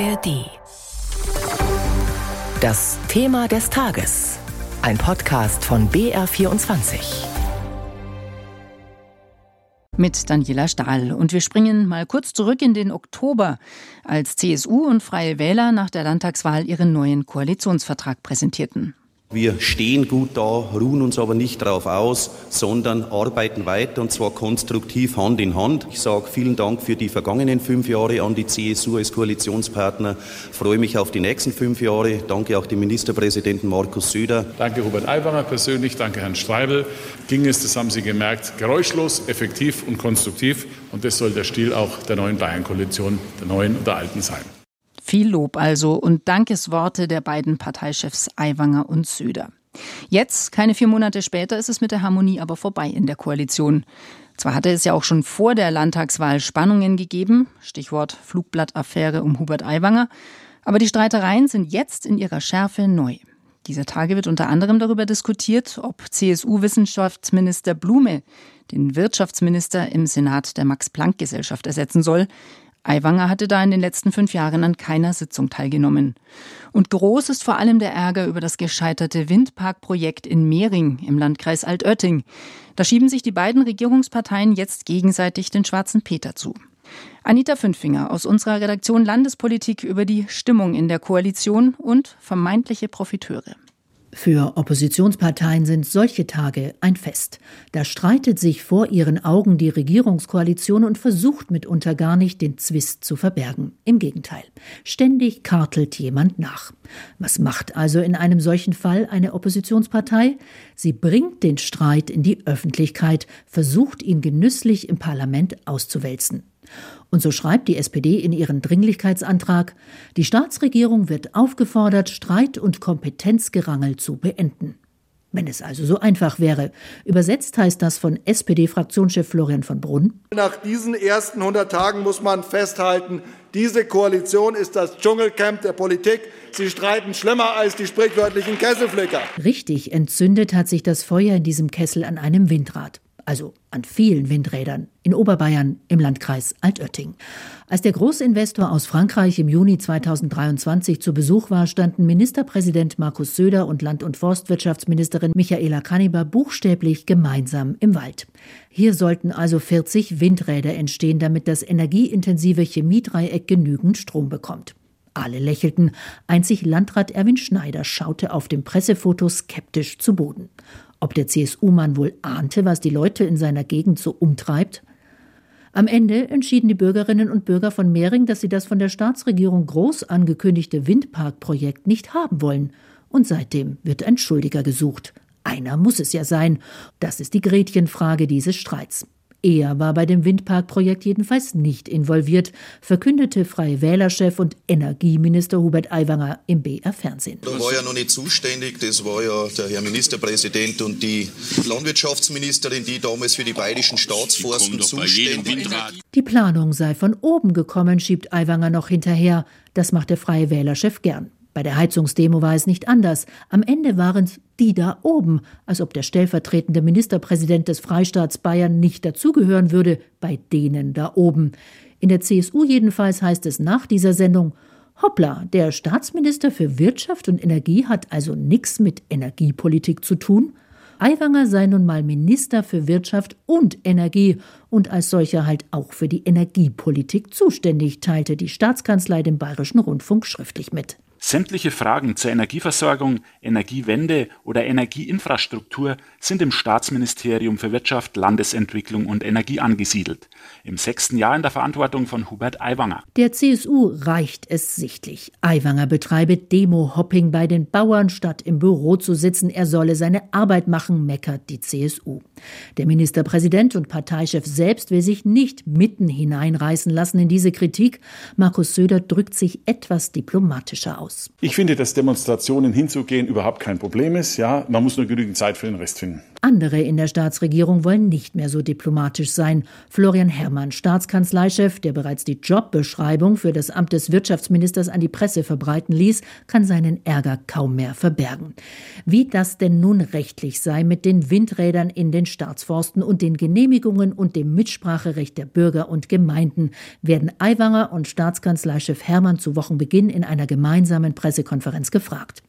ARD. Das Thema des Tages. Ein Podcast von BR24. Mit Daniela Stahl. Und wir springen mal kurz zurück in den Oktober, als CSU und Freie Wähler nach der Landtagswahl ihren neuen Koalitionsvertrag präsentierten. Wir stehen gut da, ruhen uns aber nicht darauf aus, sondern arbeiten weiter und zwar konstruktiv Hand in Hand. Ich sage vielen Dank für die vergangenen fünf Jahre an die CSU als Koalitionspartner. Freue mich auf die nächsten fünf Jahre. Danke auch dem Ministerpräsidenten Markus Söder. Danke Robert Aiwanger persönlich, danke Herrn Streibel. Ging es, das haben Sie gemerkt, geräuschlos, effektiv und konstruktiv. Und das soll der Stil auch der neuen Bayern-Koalition, der neuen und der alten sein. Viel Lob also und Dankesworte der beiden Parteichefs Aiwanger und Söder. Jetzt, keine vier Monate später, ist es mit der Harmonie aber vorbei in der Koalition. Zwar hatte es ja auch schon vor der Landtagswahl Spannungen gegeben, Stichwort Flugblattaffäre um Hubert Aiwanger, aber die Streitereien sind jetzt in ihrer Schärfe neu. Dieser Tage wird unter anderem darüber diskutiert, ob CSU-Wissenschaftsminister Blume den Wirtschaftsminister im Senat der Max-Planck-Gesellschaft ersetzen soll. Aiwanger hatte da in den letzten fünf Jahren an keiner Sitzung teilgenommen. Und groß ist vor allem der Ärger über das gescheiterte Windparkprojekt in Mehring im Landkreis Altötting. Da schieben sich die beiden Regierungsparteien jetzt gegenseitig den schwarzen Peter zu. Anita Fünfinger aus unserer Redaktion Landespolitik über die Stimmung in der Koalition und vermeintliche Profiteure. Für Oppositionsparteien sind solche Tage ein Fest. Da streitet sich vor ihren Augen die Regierungskoalition und versucht mitunter gar nicht, den Zwist zu verbergen. Im Gegenteil, ständig kartelt jemand nach. Was macht also in einem solchen Fall eine Oppositionspartei? Sie bringt den Streit in die Öffentlichkeit, versucht ihn genüsslich im Parlament auszuwälzen. Und so schreibt die SPD in ihren Dringlichkeitsantrag, die Staatsregierung wird aufgefordert, Streit und Kompetenzgerangel zu beenden. Wenn es also so einfach wäre. Übersetzt heißt das von SPD-Fraktionschef Florian von Brunn. Nach diesen ersten 100 Tagen muss man festhalten, diese Koalition ist das Dschungelcamp der Politik. Sie streiten schlimmer als die sprichwörtlichen Kesselflicker. Richtig entzündet hat sich das Feuer in diesem Kessel an einem Windrad also an vielen Windrädern, in Oberbayern im Landkreis Altötting. Als der Großinvestor aus Frankreich im Juni 2023 zu Besuch war, standen Ministerpräsident Markus Söder und Land- und Forstwirtschaftsministerin Michaela Kanniber buchstäblich gemeinsam im Wald. Hier sollten also 40 Windräder entstehen, damit das energieintensive Chemiedreieck genügend Strom bekommt. Alle lächelten, einzig Landrat Erwin Schneider schaute auf dem Pressefoto skeptisch zu Boden. Ob der CSU-Mann wohl ahnte, was die Leute in seiner Gegend so umtreibt? Am Ende entschieden die Bürgerinnen und Bürger von Mehring, dass sie das von der Staatsregierung groß angekündigte Windparkprojekt nicht haben wollen. Und seitdem wird ein Schuldiger gesucht. Einer muss es ja sein. Das ist die Gretchenfrage dieses Streits. Er war bei dem Windparkprojekt jedenfalls nicht involviert, verkündete Freie Wählerchef und Energieminister Hubert Aiwanger im BR Fernsehen. Da war ja noch nicht zuständig, das war ja der Herr Ministerpräsident und die Landwirtschaftsministerin, die damals für die bayerischen Staatsforsten zuständig war. Die Planung sei von oben gekommen, schiebt Aiwanger noch hinterher. Das macht der Freie Wählerchef gern. Bei der Heizungsdemo war es nicht anders. Am Ende waren die da oben, als ob der stellvertretende Ministerpräsident des Freistaats Bayern nicht dazugehören würde, bei denen da oben. In der CSU jedenfalls heißt es nach dieser Sendung, hoppla, der Staatsminister für Wirtschaft und Energie hat also nichts mit Energiepolitik zu tun. Aiwanger sei nun mal Minister für Wirtschaft und Energie und als solcher halt auch für die Energiepolitik zuständig, teilte die Staatskanzlei dem Bayerischen Rundfunk schriftlich mit. Sämtliche Fragen zur Energieversorgung, Energiewende oder Energieinfrastruktur sind im Staatsministerium für Wirtschaft, Landesentwicklung und Energie angesiedelt. Im sechsten Jahr in der Verantwortung von Hubert Aiwanger. Der CSU reicht es sichtlich. Aiwanger betreibe Demo-Hopping bei den Bauern, statt im Büro zu sitzen. Er solle seine Arbeit machen, meckert die CSU. Der Ministerpräsident und Parteichef selbst will sich nicht mitten hineinreißen lassen in diese Kritik. Markus Söder drückt sich etwas diplomatischer aus aus. Ich finde, dass Demonstrationen hinzugehen überhaupt kein Problem ist. Ja, man muss nur genügend Zeit für den Rest finden. Andere in der Staatsregierung wollen nicht mehr so diplomatisch sein. Florian Herrmann, Staatskanzleichef, der bereits die Jobbeschreibung für das Amt des Wirtschaftsministers an die Presse verbreiten ließ, kann seinen Ärger kaum mehr verbergen. Wie das denn nun rechtlich sei mit den Windrädern in den Staatsforsten und den Genehmigungen und dem Mitspracherecht der Bürger und Gemeinden, werden Aiwanger und Staatskanzleichef Herrmann zu Wochenbeginn in einer gemeinsamen Pressekonferenz gefragt.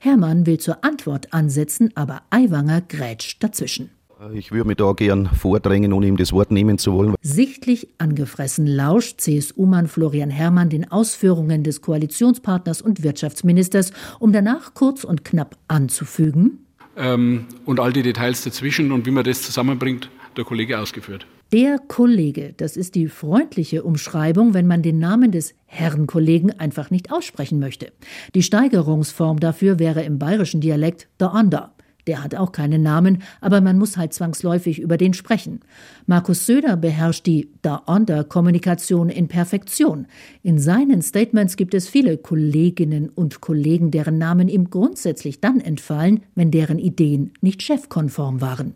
Herrmann will zur Antwort ansetzen, aber Aiwanger grätscht dazwischen. Ich würde mich da gern vordrängen, ohne ihm das Wort nehmen zu wollen. Sichtlich angefressen lauscht CSU-Mann Florian Herrmann den Ausführungen des Koalitionspartners und Wirtschaftsministers, um danach kurz und knapp anzufügen. Ähm, und all die Details dazwischen und wie man das zusammenbringt, der Kollege ausgeführt. Der Kollege, das ist die freundliche Umschreibung, wenn man den Namen des Herrenkollegen einfach nicht aussprechen möchte. Die Steigerungsform dafür wäre im bayerischen Dialekt der Ander. Der hat auch keinen Namen, aber man muss halt zwangsläufig über den sprechen. Markus Söder beherrscht die Da-Onder-Kommunikation in Perfektion. In seinen Statements gibt es viele Kolleginnen und Kollegen, deren Namen ihm grundsätzlich dann entfallen, wenn deren Ideen nicht chefkonform waren.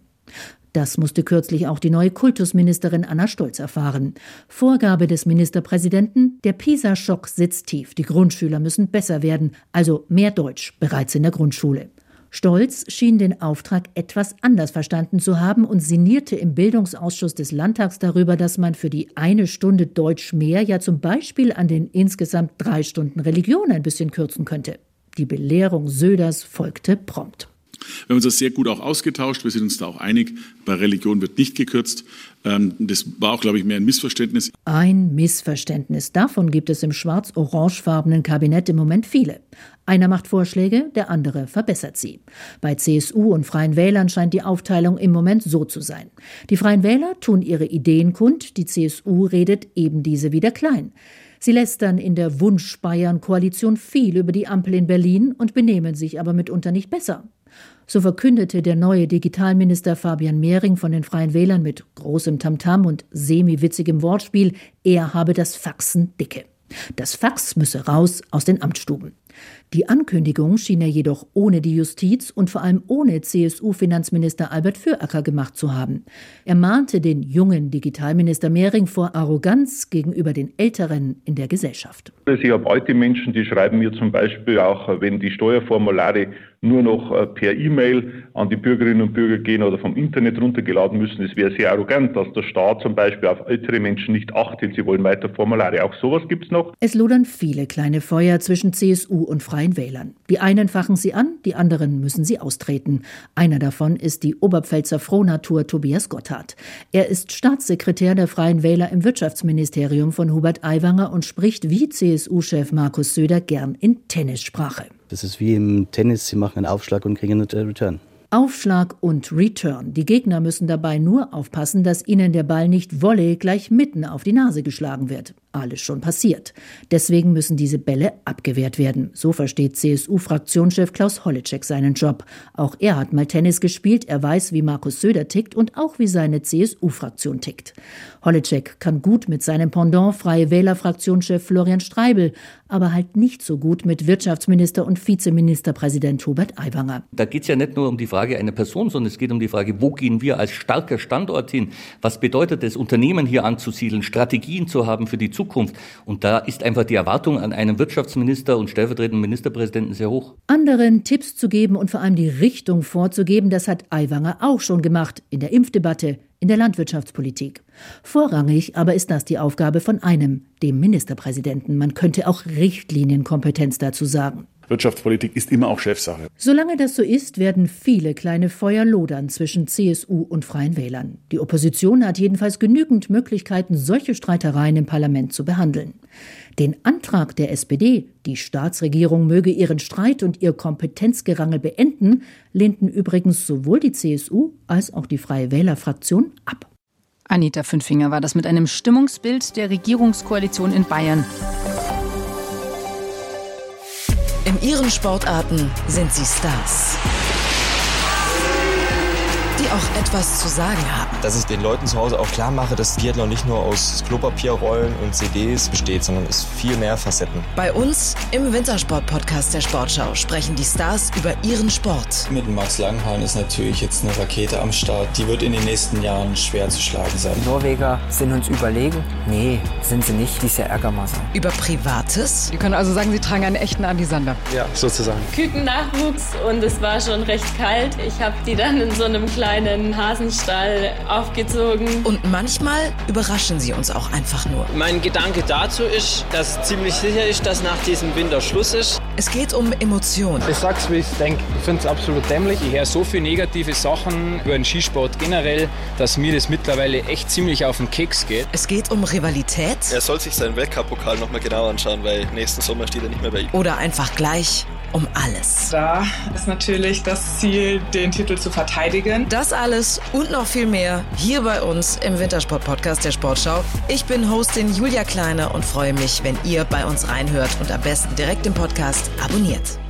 Das musste kürzlich auch die neue Kultusministerin Anna Stolz erfahren. Vorgabe des Ministerpräsidenten, der PISA-Schock sitzt tief. Die Grundschüler müssen besser werden, also mehr Deutsch bereits in der Grundschule. Stolz schien den Auftrag etwas anders verstanden zu haben und sinnierte im Bildungsausschuss des Landtags darüber, dass man für die eine Stunde Deutsch mehr ja zum Beispiel an den insgesamt drei Stunden Religion ein bisschen kürzen könnte. Die Belehrung Söders folgte prompt. Wir haben uns das sehr gut auch ausgetauscht. Wir sind uns da auch einig. Bei Religion wird nicht gekürzt. Ähm, das war auch, glaube ich, mehr ein Missverständnis. Ein Missverständnis. Davon gibt es im schwarz-orangefarbenen Kabinett im Moment viele. Einer macht Vorschläge, der andere verbessert sie. Bei CSU und Freien Wählern scheint die Aufteilung im Moment so zu sein. Die Freien Wähler tun ihre Ideen kund, die CSU redet eben diese wieder klein. Sie lästern in der Wunsch-Bayern-Koalition viel über die Ampel in Berlin und benehmen sich aber mitunter nicht besser. So verkündete der neue Digitalminister Fabian Mehring von den Freien Wählern mit großem Tamtam und semi-witzigem Wortspiel, er habe das Faxen dicke. Das Fax müsse raus aus den Amtsstuben. Die Ankündigung schien er jedoch ohne die Justiz und vor allem ohne CSU-Finanzminister Albert Füracker gemacht zu haben. Er mahnte den jungen Digitalminister Mehring vor Arroganz gegenüber den Älteren in der Gesellschaft. Ich habe alte Menschen, die schreiben mir zum Beispiel auch, wenn die Steuerformulare nur noch äh, per E-Mail an die Bürgerinnen und Bürger gehen oder vom Internet runtergeladen müssen. Es wäre sehr arrogant, dass der Staat zum Beispiel auf ältere Menschen nicht achtet. Sie wollen weiter Formulare. Auch sowas gibt es noch. Es lodern viele kleine Feuer zwischen CSU und Freien Wählern. Die einen fachen sie an, die anderen müssen sie austreten. Einer davon ist die Oberpfälzer Frohnatur Tobias Gotthard. Er ist Staatssekretär der Freien Wähler im Wirtschaftsministerium von Hubert Aiwanger und spricht wie CSU-Chef Markus Söder gern in Tennissprache. Das ist wie im Tennis, sie machen einen Aufschlag und kriegen einen Return. Aufschlag und Return. Die Gegner müssen dabei nur aufpassen, dass ihnen der Ball nicht Volley gleich mitten auf die Nase geschlagen wird alles schon passiert. Deswegen müssen diese Bälle abgewehrt werden. So versteht CSU-Fraktionschef Klaus Holleczek seinen Job. Auch er hat mal Tennis gespielt, er weiß, wie Markus Söder tickt und auch wie seine CSU-Fraktion tickt. Holleczek kann gut mit seinem Pendant Freie Wähler-Fraktionschef Florian Streibel, aber halt nicht so gut mit Wirtschaftsminister und Vizeministerpräsident Hubert Aiwanger. Da geht es ja nicht nur um die Frage einer Person, sondern es geht um die Frage, wo gehen wir als starker Standort hin? Was bedeutet es, Unternehmen hier anzusiedeln, Strategien zu haben für die Zukunft? Zukunft. Und da ist einfach die Erwartung an einen Wirtschaftsminister und stellvertretenden Ministerpräsidenten sehr hoch. Anderen Tipps zu geben und vor allem die Richtung vorzugeben, das hat Aiwanger auch schon gemacht in der Impfdebatte, in der Landwirtschaftspolitik. Vorrangig aber ist das die Aufgabe von einem, dem Ministerpräsidenten. Man könnte auch Richtlinienkompetenz dazu sagen. Wirtschaftspolitik ist immer auch Chefsache. Solange das so ist, werden viele kleine Feuer lodern zwischen CSU und Freien Wählern. Die Opposition hat jedenfalls genügend Möglichkeiten, solche Streitereien im Parlament zu behandeln. Den Antrag der SPD, die Staatsregierung möge ihren Streit und ihr Kompetenzgerangel beenden, lehnten übrigens sowohl die CSU als auch die Freie Wählerfraktion ab. Anita Fünfinger war das mit einem Stimmungsbild der Regierungskoalition in Bayern. In ihren Sportarten sind sie Stars. Auch etwas zu sagen haben. Dass ich den Leuten zu Hause auch klar mache, dass Biathlon nicht nur aus Klopapierrollen und CDs besteht, sondern es viel mehr Facetten. Bei uns im Wintersport-Podcast der Sportschau sprechen die Stars über ihren Sport. Mit Max Langhahn ist natürlich jetzt eine Rakete am Start. Die wird in den nächsten Jahren schwer zu schlagen sein. Die Norweger sind uns überlegen? Nee, sind sie nicht. Die ist ja Ärgermasse. Über Privates? Sie können also sagen, Sie tragen einen echten Andi Sander. Ja, sozusagen. Kükennachwuchs und es war schon recht kalt. Ich habe die dann in so einem kleinen Hasenstall aufgezogen. Und manchmal überraschen sie uns auch einfach nur. Mein Gedanke dazu ist, dass ziemlich sicher ist, dass nach diesem Winter Schluss ist. Es geht um Emotionen. Ich sag's, wie ich denke. Ich finde es absolut dämlich. Ich höre so viele negative Sachen über den Skisport generell, dass mir das mittlerweile echt ziemlich auf den Keks geht. Es geht um Rivalität. Er soll sich seinen Weltcup-Pokal nochmal genau anschauen, weil nächsten Sommer steht er nicht mehr bei ihm. Oder einfach gleich um alles. Da ist natürlich das Ziel, den Titel zu verteidigen. Das alles und noch viel mehr hier bei uns im Wintersport-Podcast der Sportschau. Ich bin Hostin Julia Kleiner und freue mich, wenn ihr bei uns reinhört und am besten direkt im Podcast abonniert.